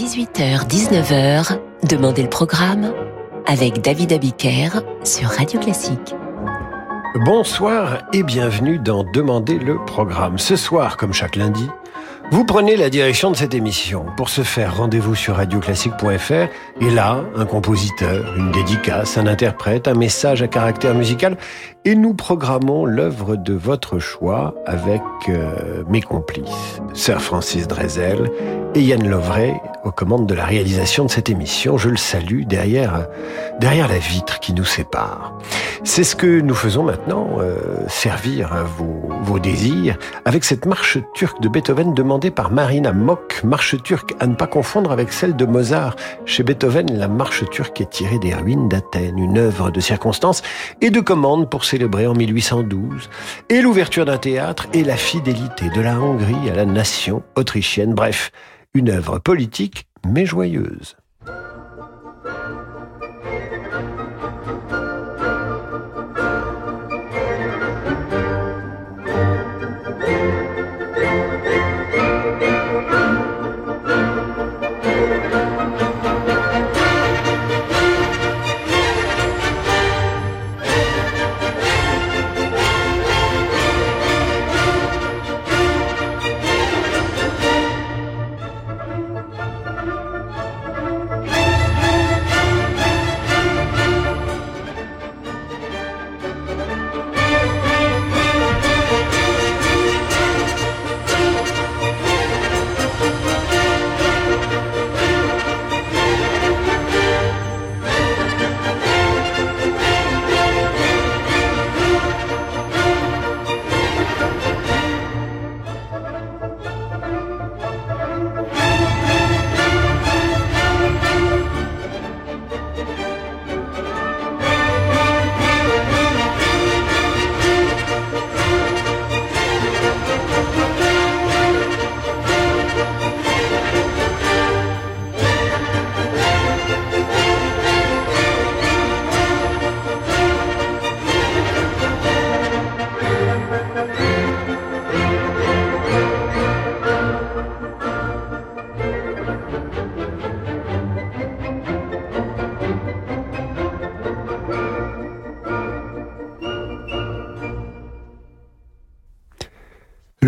18h-19h, Demandez le programme avec David Abiker sur Radio Classique. Bonsoir et bienvenue dans Demandez le programme. Ce soir, comme chaque lundi, vous prenez la direction de cette émission. Pour ce faire, rendez-vous sur radioclassique.fr et là, un compositeur, une dédicace, un interprète, un message à caractère musical et nous programmons l'œuvre de votre choix avec euh, mes complices, Sir Francis Drezel et Yann Lovray aux commandes de la réalisation de cette émission. Je le salue derrière, derrière la vitre qui nous sépare. C'est ce que nous faisons maintenant, euh, servir vos, vos désirs avec cette marche turque de Beethoven demandée par Marina Mock, marche turque à ne pas confondre avec celle de Mozart. Chez Beethoven, la marche turque est tirée des ruines d'Athènes, une œuvre de circonstance et de commande pour célébré en 1812, et l'ouverture d'un théâtre et la fidélité de la Hongrie à la nation autrichienne. Bref, une œuvre politique mais joyeuse.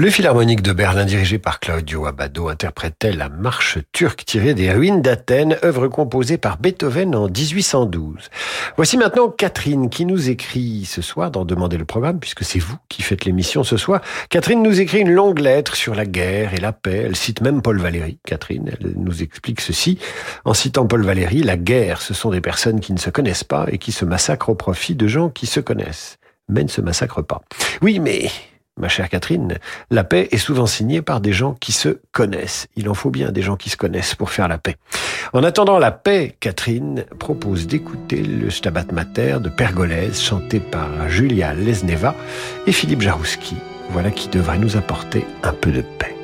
Le Philharmonique de Berlin, dirigé par Claudio Abbado, interprétait la marche turque tirée des ruines d'Athènes, œuvre composée par Beethoven en 1812. Voici maintenant Catherine qui nous écrit ce soir dans Demander le programme, puisque c'est vous qui faites l'émission ce soir. Catherine nous écrit une longue lettre sur la guerre et la paix. Elle cite même Paul Valéry. Catherine, elle nous explique ceci. En citant Paul Valéry, la guerre, ce sont des personnes qui ne se connaissent pas et qui se massacrent au profit de gens qui se connaissent, mais ne se massacrent pas. Oui, mais ma chère Catherine, la paix est souvent signée par des gens qui se connaissent. Il en faut bien des gens qui se connaissent pour faire la paix. En attendant la paix, Catherine propose d'écouter le Stabat Mater de Pergolèse, chanté par Julia Lesneva et Philippe Jarouski. Voilà qui devrait nous apporter un peu de paix.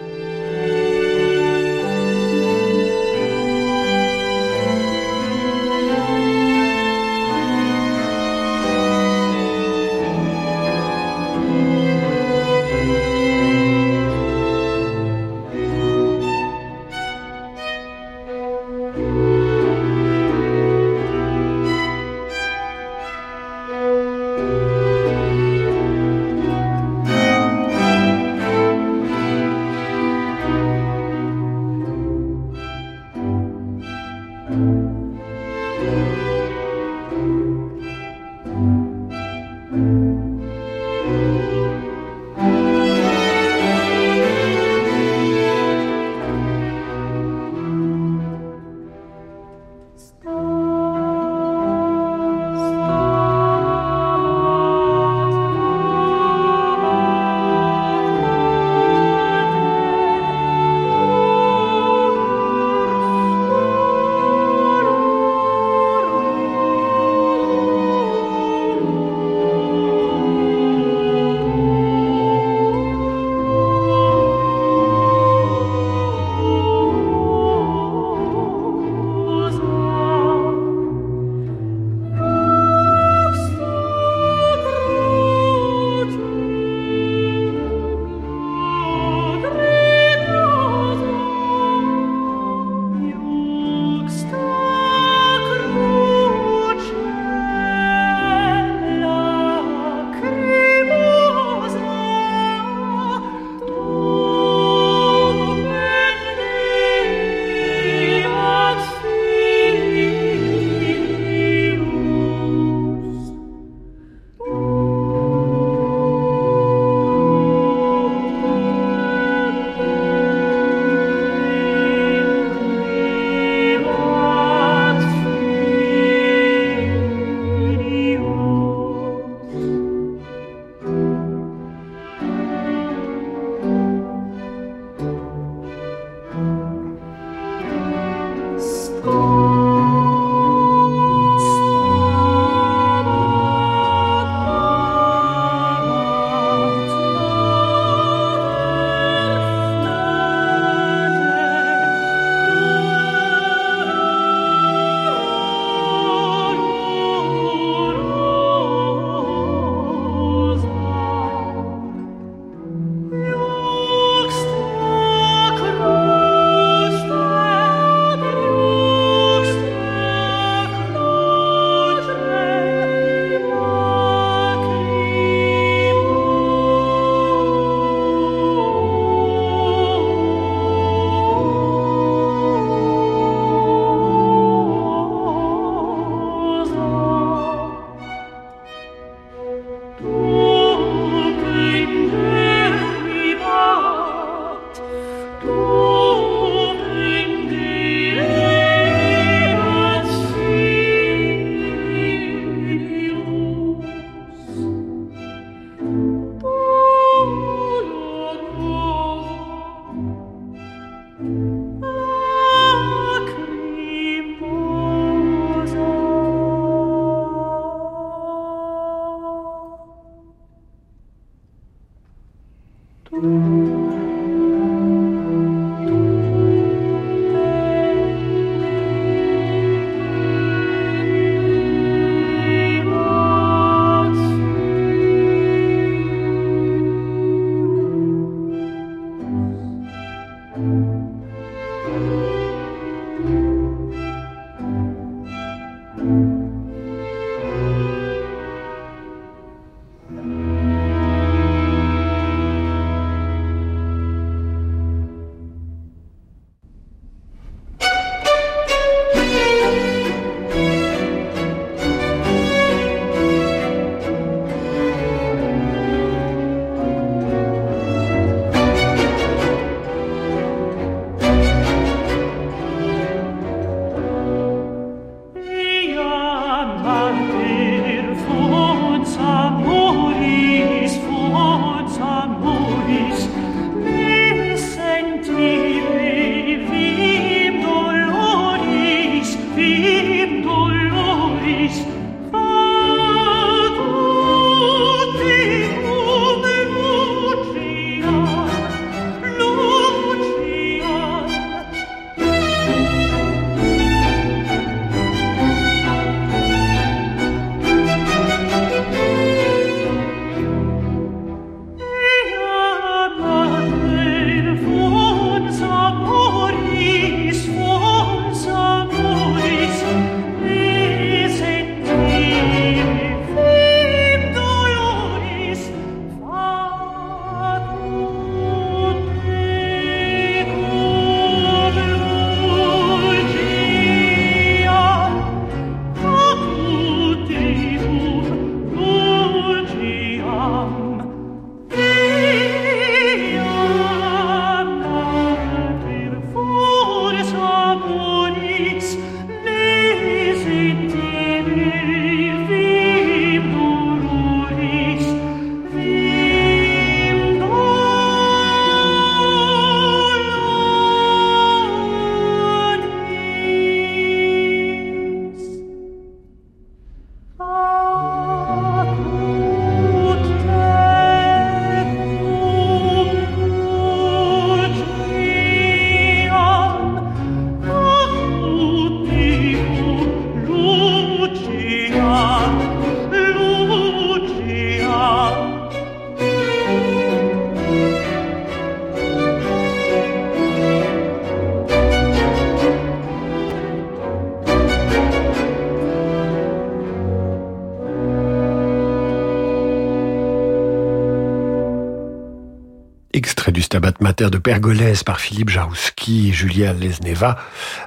De Pergolèse par Philippe Jarouski et Julia Lesneva,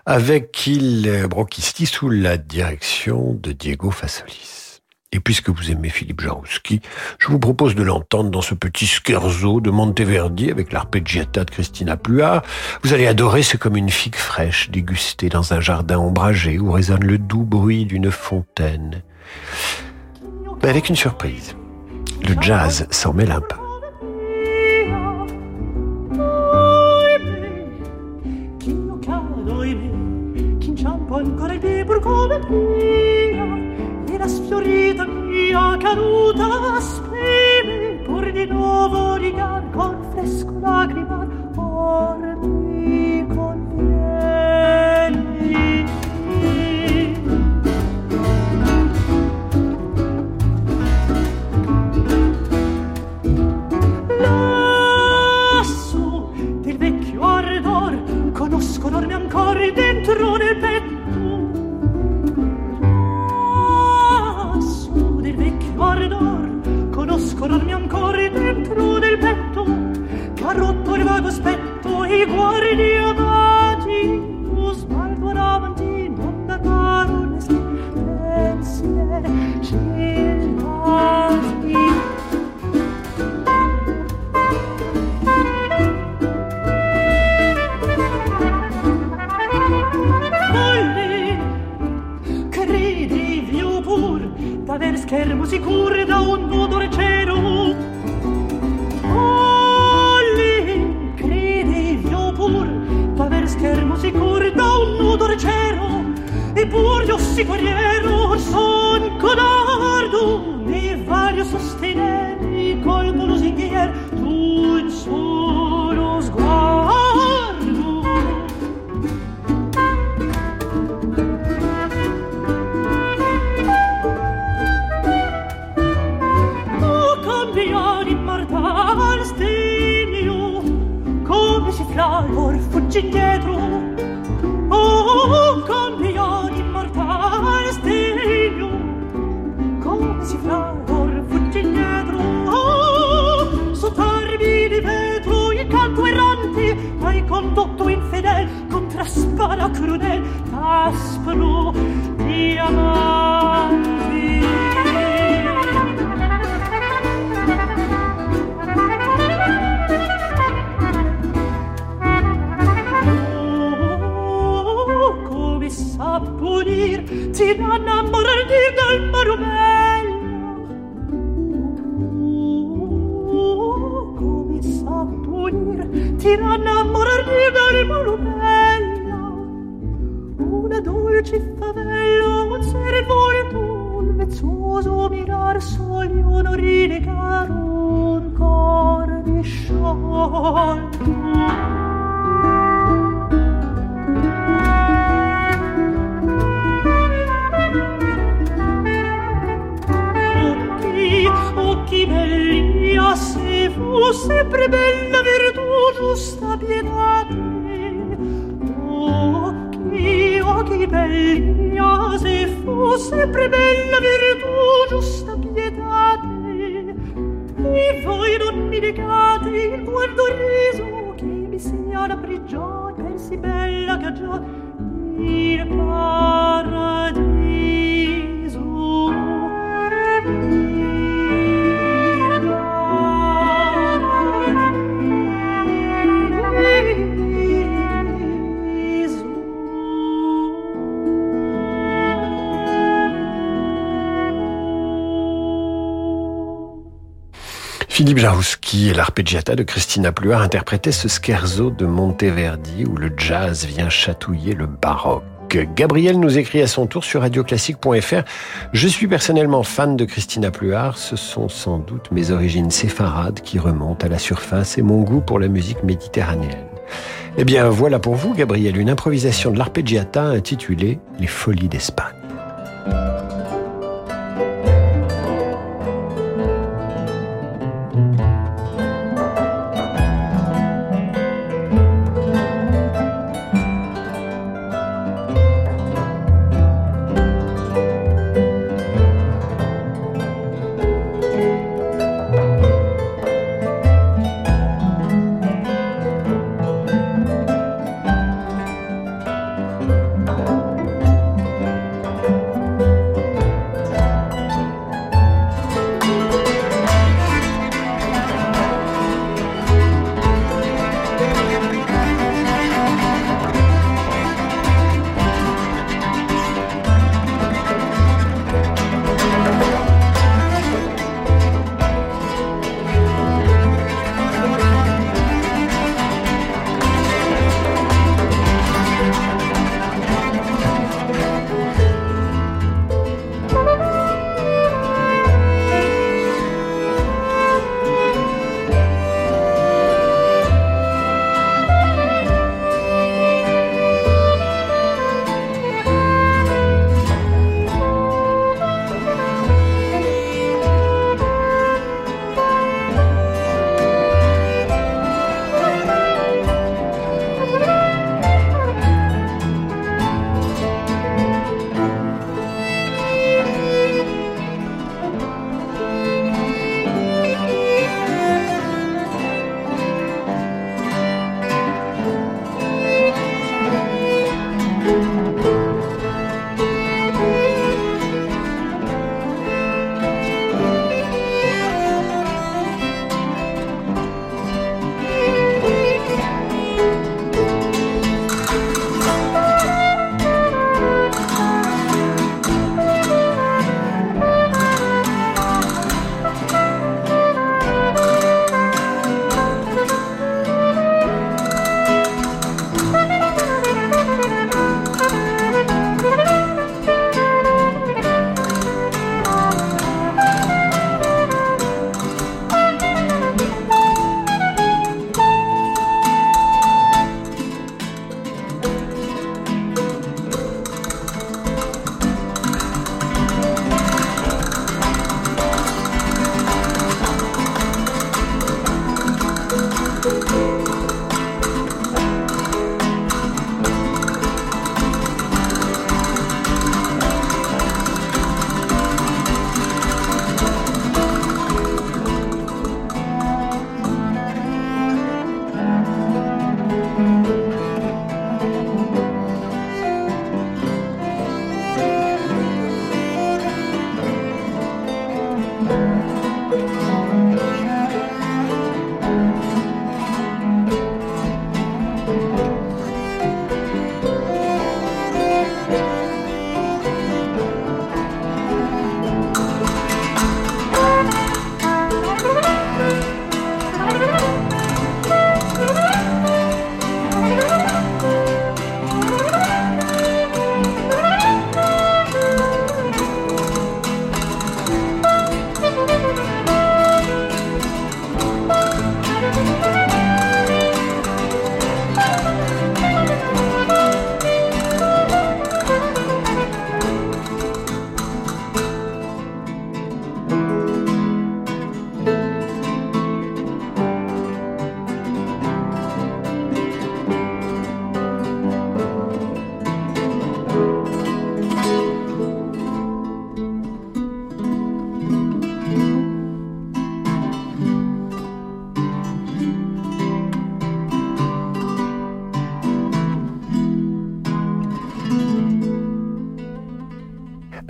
avec Il Brochisti sous la direction de Diego Fassolis. Et puisque vous aimez Philippe Jarouski, je vous propose de l'entendre dans ce petit scherzo de Monteverdi avec l'arpeggiata de Christina Pluart. Vous allez adorer, c'est comme une figue fraîche dégustée dans un jardin ombragé où résonne le doux bruit d'une fontaine. Mais avec une surprise. Le jazz s'en mêle un peu. Come mia e la sfiorita mia caduta spreme pur di nuovo rigar con fresco lagrimar or mi convieni lassù del vecchio ardor conosco dorme ancora dentro nuovo aspetto i guardi amati tu sbaldo davanti non da caro più pur d'aver schermo sicuro da un odore c'è si può occhi belli, ah, se fu sempre bella virtù giusta pietate. Occhi, occhi belli, ah, se fu sempre bella virtù giusta pietate. E voi non mi negate il guardo riso che mi sia la prigione, pensi bella già il paradiso. Et l'arpeggiata de Christina Pluart interprétaient ce scherzo de Monteverdi où le jazz vient chatouiller le baroque. Gabriel nous écrit à son tour sur radioclassique.fr Je suis personnellement fan de Christina Pluart. Ce sont sans doute mes origines séfarades qui remontent à la surface et mon goût pour la musique méditerranéenne. Eh bien, voilà pour vous, Gabriel, une improvisation de l'arpeggiata intitulée Les Folies d'Espagne.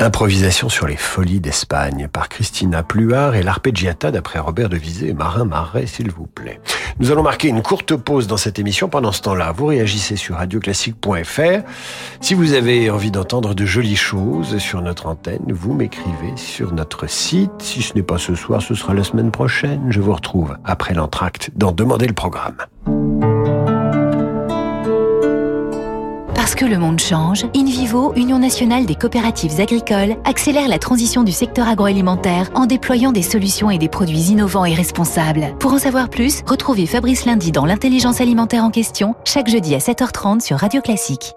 Improvisation sur les folies d'Espagne par Christina Pluart et l'arpeggiata d'après Robert de Vizé et Marin Marais, s'il vous plaît. Nous allons marquer une courte pause dans cette émission. Pendant ce temps-là, vous réagissez sur radioclassique.fr. Si vous avez envie d'entendre de jolies choses sur notre antenne, vous m'écrivez sur notre site. Si ce n'est pas ce soir, ce sera la semaine prochaine. Je vous retrouve après l'entracte dans Demander le programme. Parce que le monde change, InVivo, Union nationale des coopératives agricoles, accélère la transition du secteur agroalimentaire en déployant des solutions et des produits innovants et responsables. Pour en savoir plus, retrouvez Fabrice Lundi dans l'intelligence alimentaire en question, chaque jeudi à 7h30 sur Radio Classique.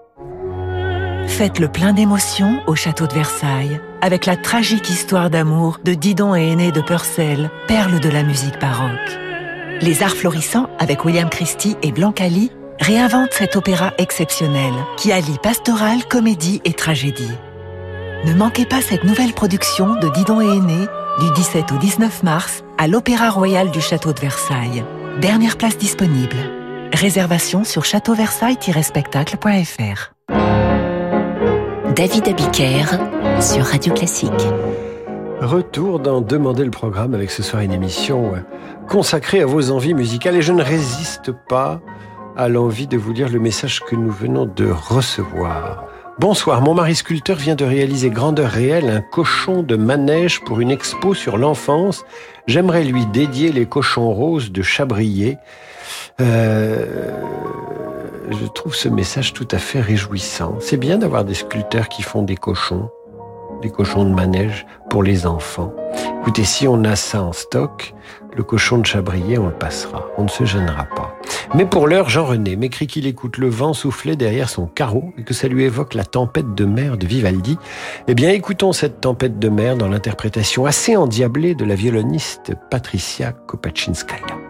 Faites le plein d'émotions au château de Versailles, avec la tragique histoire d'amour de Didon et Aîné de Purcell, perle de la musique baroque. Les Arts Florissants, avec William Christie et Blancali, réinvente cet opéra exceptionnel qui allie pastoral, comédie et tragédie. Ne manquez pas cette nouvelle production de Didon et Aîné du 17 au 19 mars à l'Opéra Royal du Château de Versailles. Dernière place disponible. Réservation sur châteauversailles-spectacle.fr. David Abiker sur Radio Classique. Retour dans Demander le programme avec ce soir une émission consacrée à vos envies musicales et je ne résiste pas à l'envie de vous lire le message que nous venons de recevoir. Bonsoir, mon mari sculpteur vient de réaliser grandeur réelle un cochon de manège pour une expo sur l'enfance. J'aimerais lui dédier les cochons roses de Chabrier. Euh, je trouve ce message tout à fait réjouissant. C'est bien d'avoir des sculpteurs qui font des cochons, les cochons de manège pour les enfants. Écoutez, si on a ça en stock, le cochon de Chabrier, on le passera. On ne se gênera pas. Mais pour l'heure, Jean-René m'écrit qu'il écoute le vent souffler derrière son carreau et que ça lui évoque la tempête de mer de Vivaldi. Eh bien, écoutons cette tempête de mer dans l'interprétation assez endiablée de la violoniste Patricia Kopaczynskaya.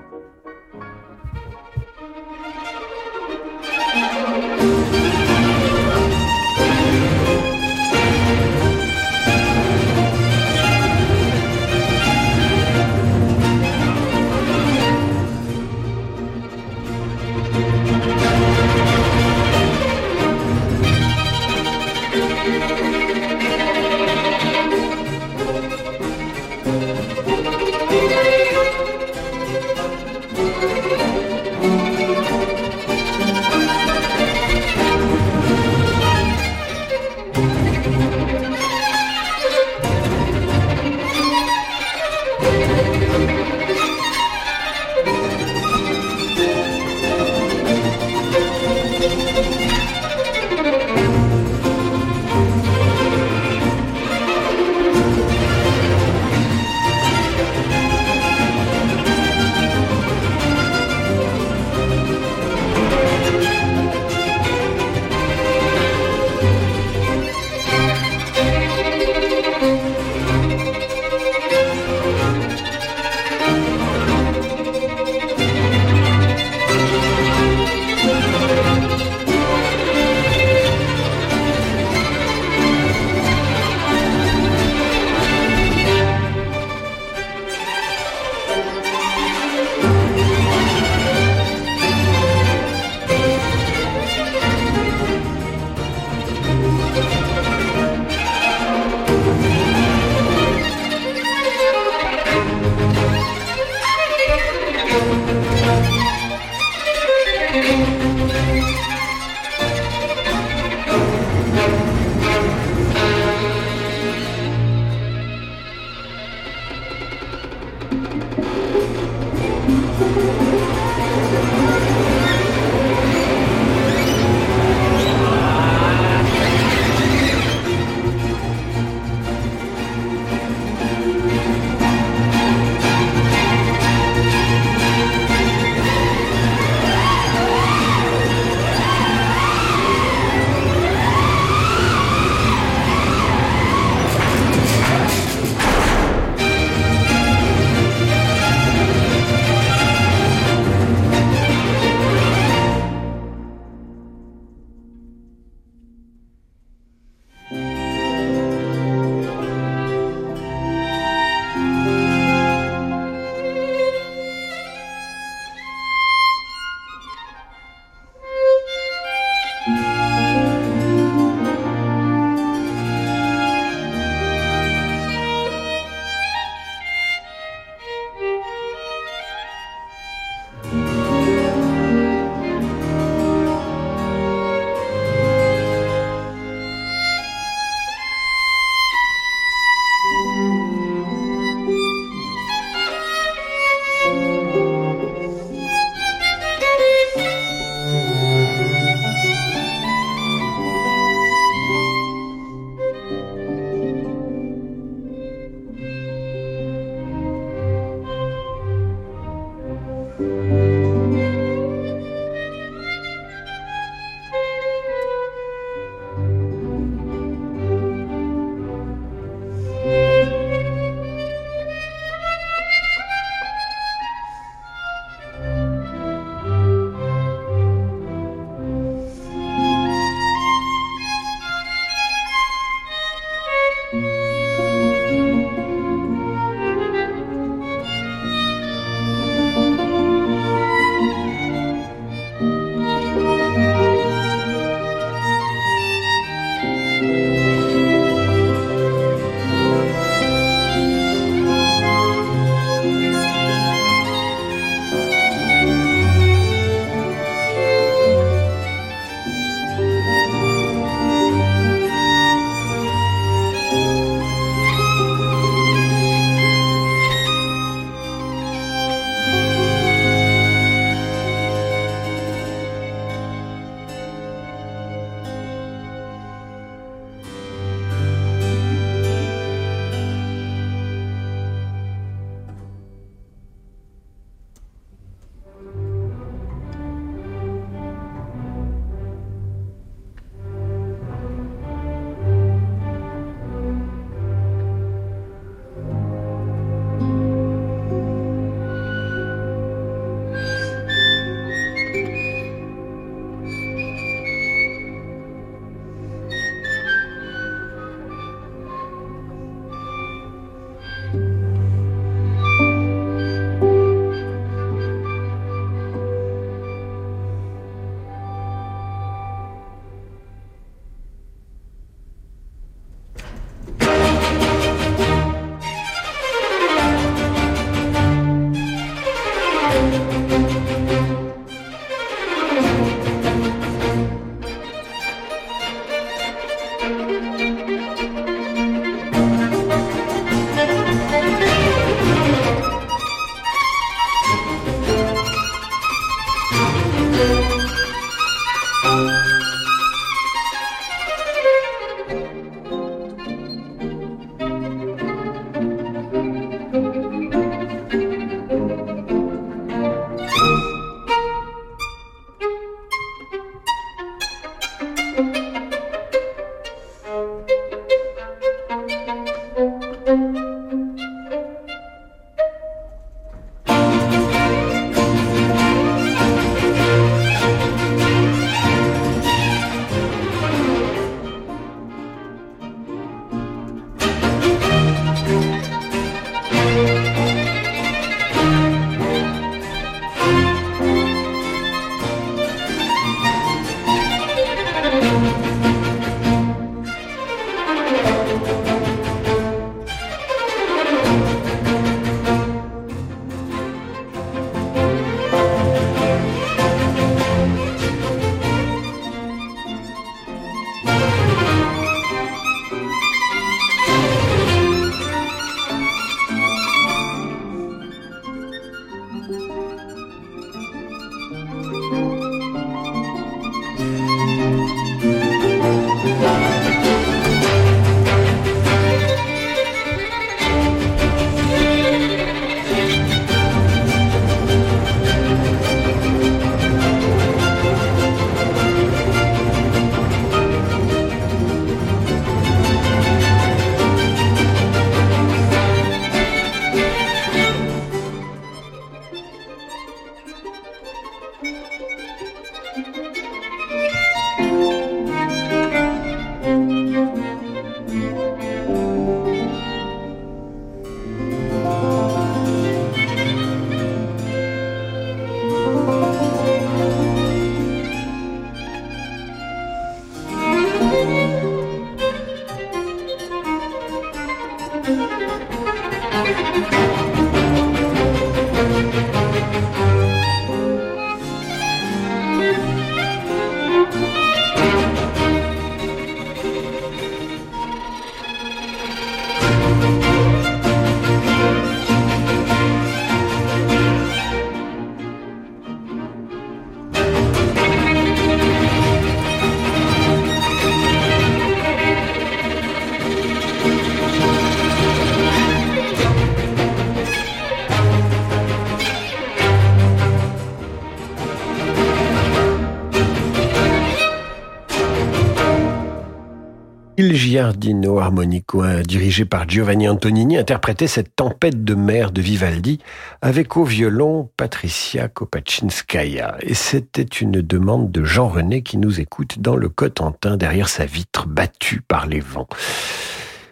Giardino Armonico, dirigé par Giovanni Antonini, interprétait cette tempête de mer de Vivaldi avec au violon Patricia Kopaczynskaya. Et c'était une demande de Jean René qui nous écoute dans le Cotentin derrière sa vitre battue par les vents.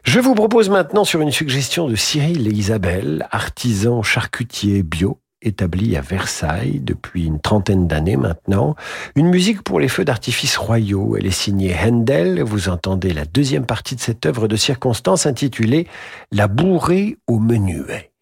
Je vous propose maintenant sur une suggestion de Cyril et Isabelle, artisans charcutiers bio, établi à Versailles depuis une trentaine d'années maintenant. Une musique pour les feux d'artifice royaux. Elle est signée Handel. Vous entendez la deuxième partie de cette œuvre de circonstance intitulée La bourrée au menuet.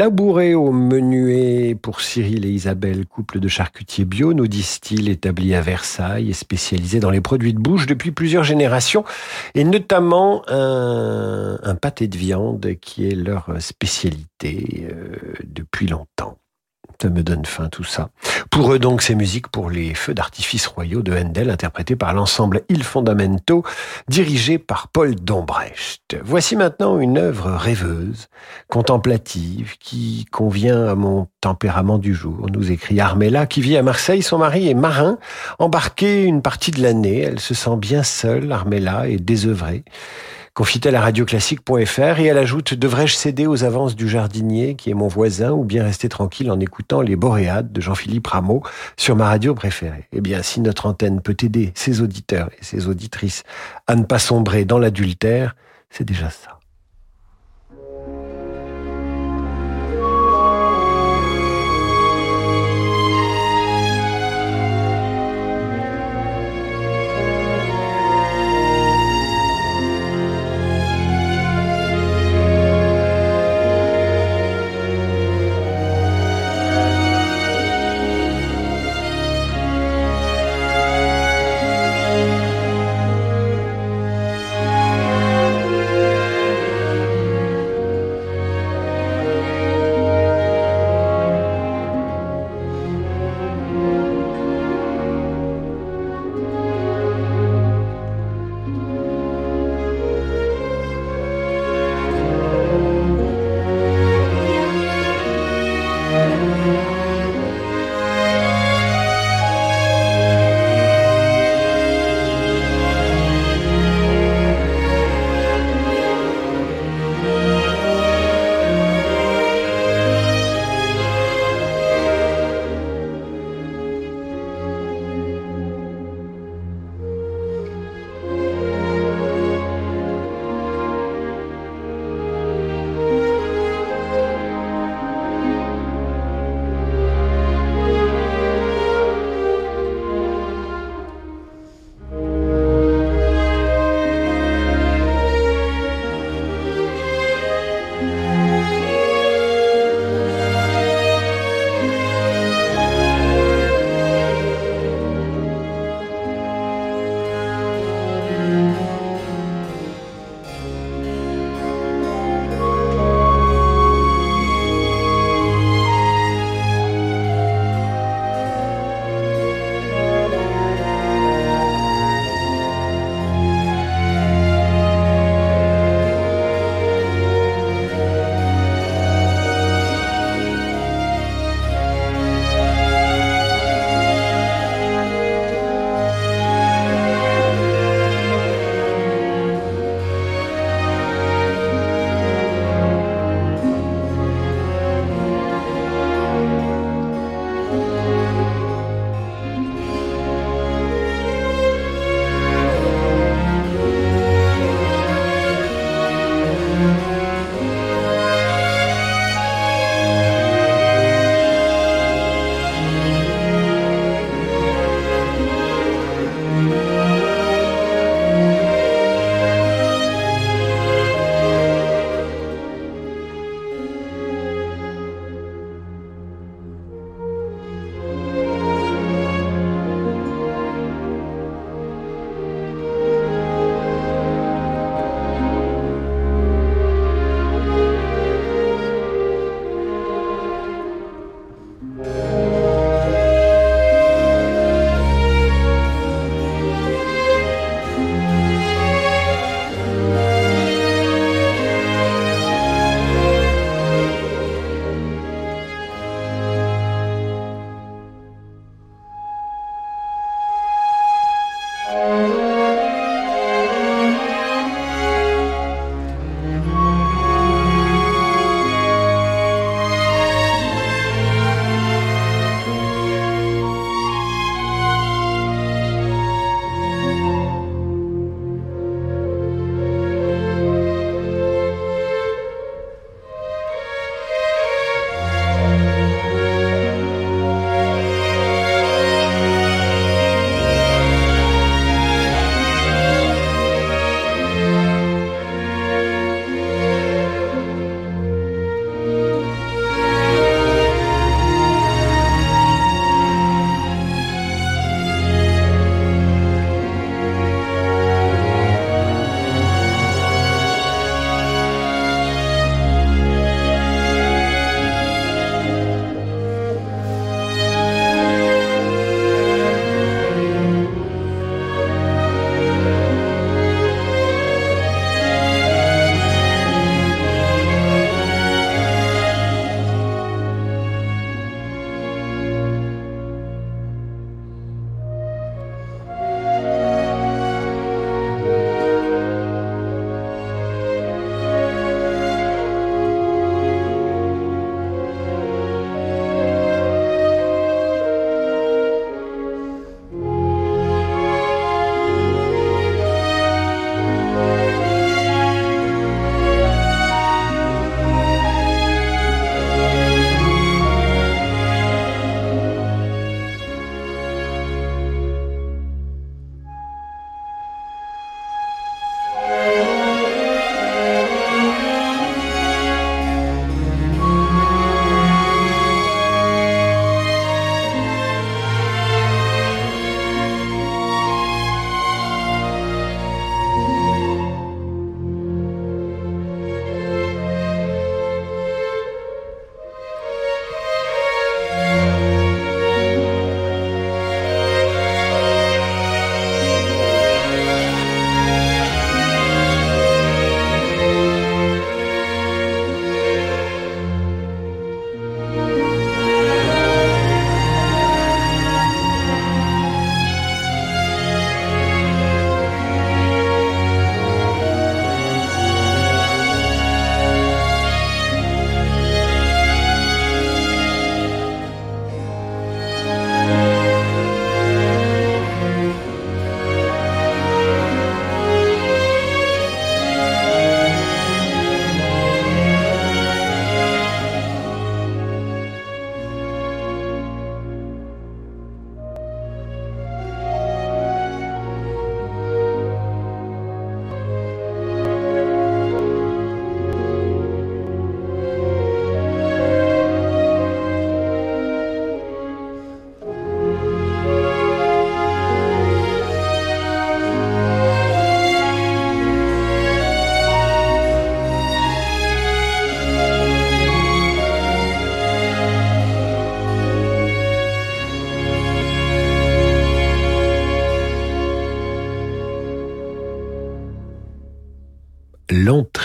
Labouré au menuet pour Cyril et Isabelle, couple de charcutiers bio, nous disent-ils, établis à Versailles et spécialisés dans les produits de bouche depuis plusieurs générations, et notamment un, pâté de viande qui est leur spécialité euh, depuis longtemps. Me donne faim tout ça. Pour eux donc, ces musiques pour les feux d'artifice royaux de Handel, interprétés par l'ensemble Il Fondamento, dirigé par Paul Dombrecht. Voici maintenant une œuvre rêveuse, contemplative, qui convient à mon tempérament du jour, nous écrit Armella, qui vit à Marseille. Son mari est marin, embarqué une partie de l'année. Elle se sent bien seule, Armella, et désœuvrée confie-t-elle à radioclassique.fr et elle ajoute Devrais-je céder aux avances du jardinier qui est mon voisin ou bien rester tranquille en écoutant les Boréades de Jean-Philippe Rameau sur ma radio préférée? Eh bien, si notre antenne peut aider ses auditeurs et ses auditrices à ne pas sombrer dans l'adultère, c'est déjà ça.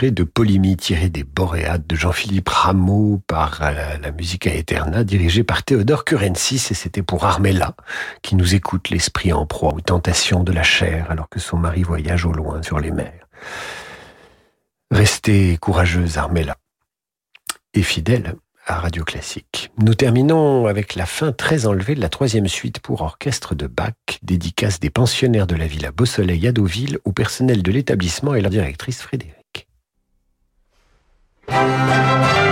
De Polymie tirée des Boréades de Jean-Philippe Rameau par la, la musique Aeterna dirigée par Théodore Curensis et c'était pour Armella qui nous écoute l'esprit en proie aux tentations de la chair alors que son mari voyage au loin sur les mers. Restez courageuse Armella et fidèle à Radio Classique. Nous terminons avec la fin très enlevée de la troisième suite pour orchestre de Bach, dédicace des pensionnaires de la Villa Beausoleil à Deauville au personnel de l'établissement et leur directrice Frédéric. Música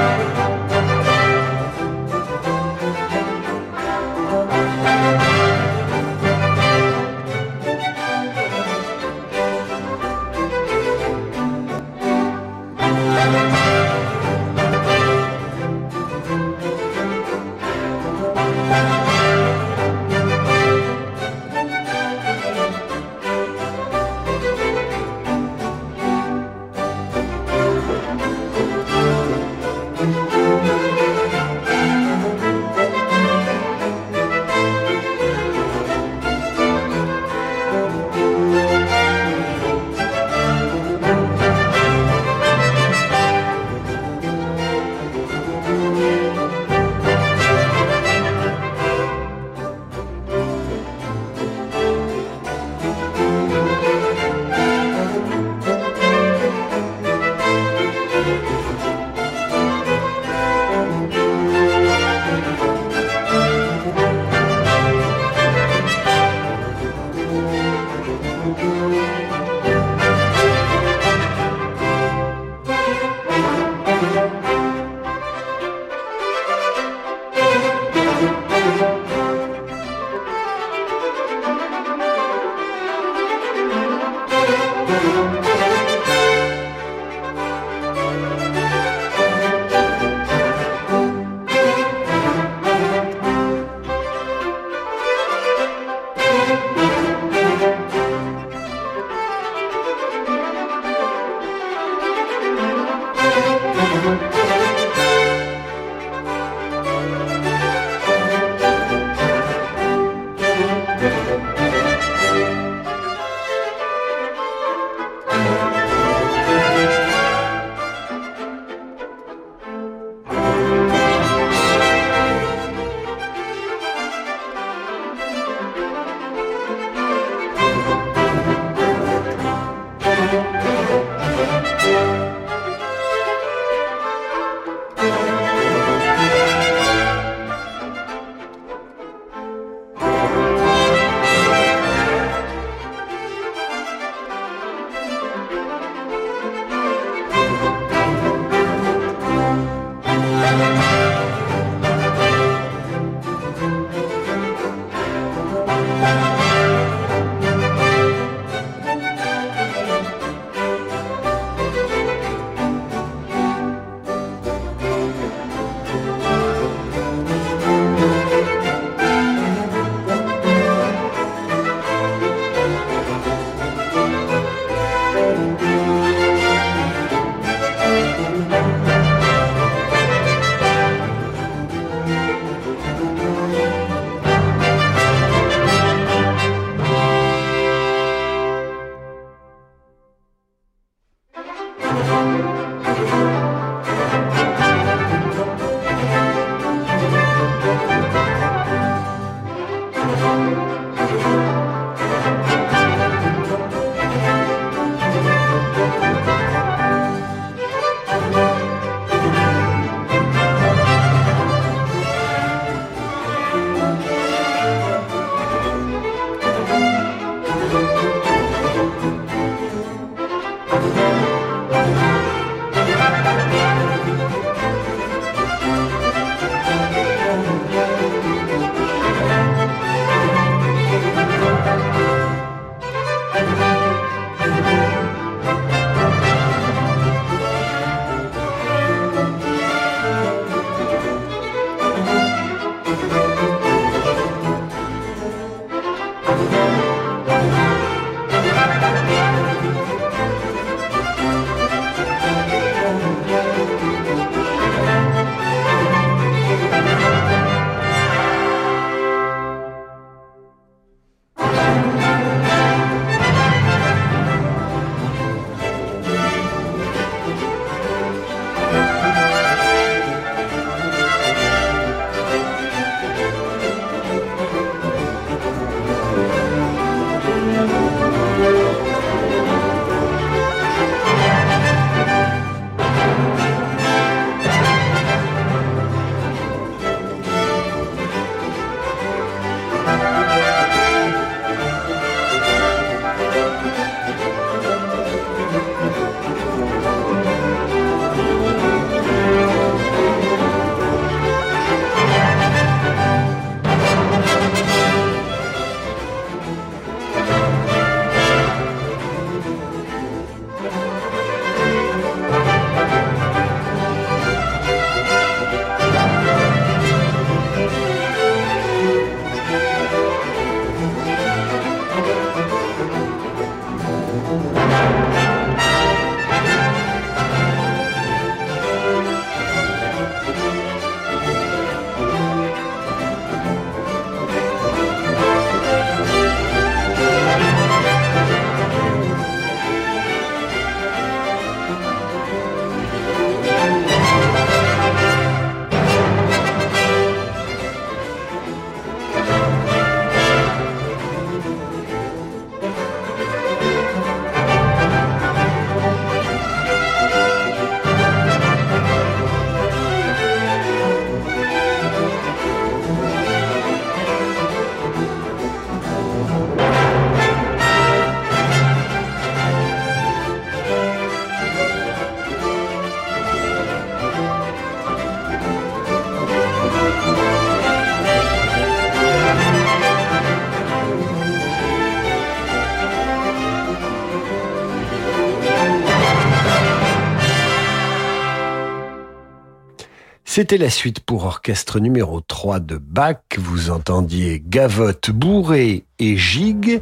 C'était la suite pour orchestre numéro 3 de Bach. Vous entendiez Gavotte, Bourré et Gigue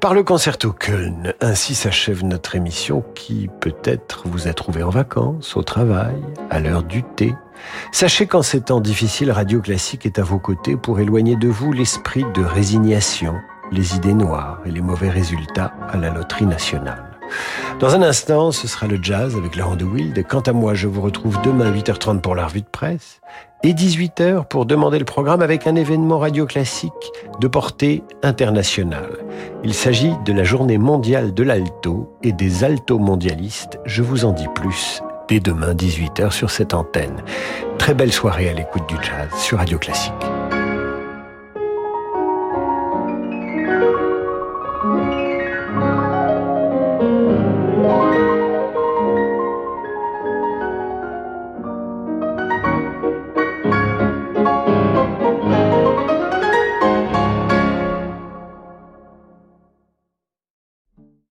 par le concerto Köln. Ainsi s'achève notre émission qui peut-être vous a trouvé en vacances, au travail, à l'heure du thé. Sachez qu'en ces temps difficiles, Radio Classique est à vos côtés pour éloigner de vous l'esprit de résignation, les idées noires et les mauvais résultats à la loterie nationale. Dans un instant, ce sera le jazz avec Laurent de Wild. Quant à moi, je vous retrouve demain à 8h30 pour la revue de presse et 18h pour demander le programme avec un événement radio classique de portée internationale. Il s'agit de la journée mondiale de l'alto et des alto mondialistes. Je vous en dis plus dès demain 18h sur cette antenne. Très belle soirée à l'écoute du jazz sur Radio Classique.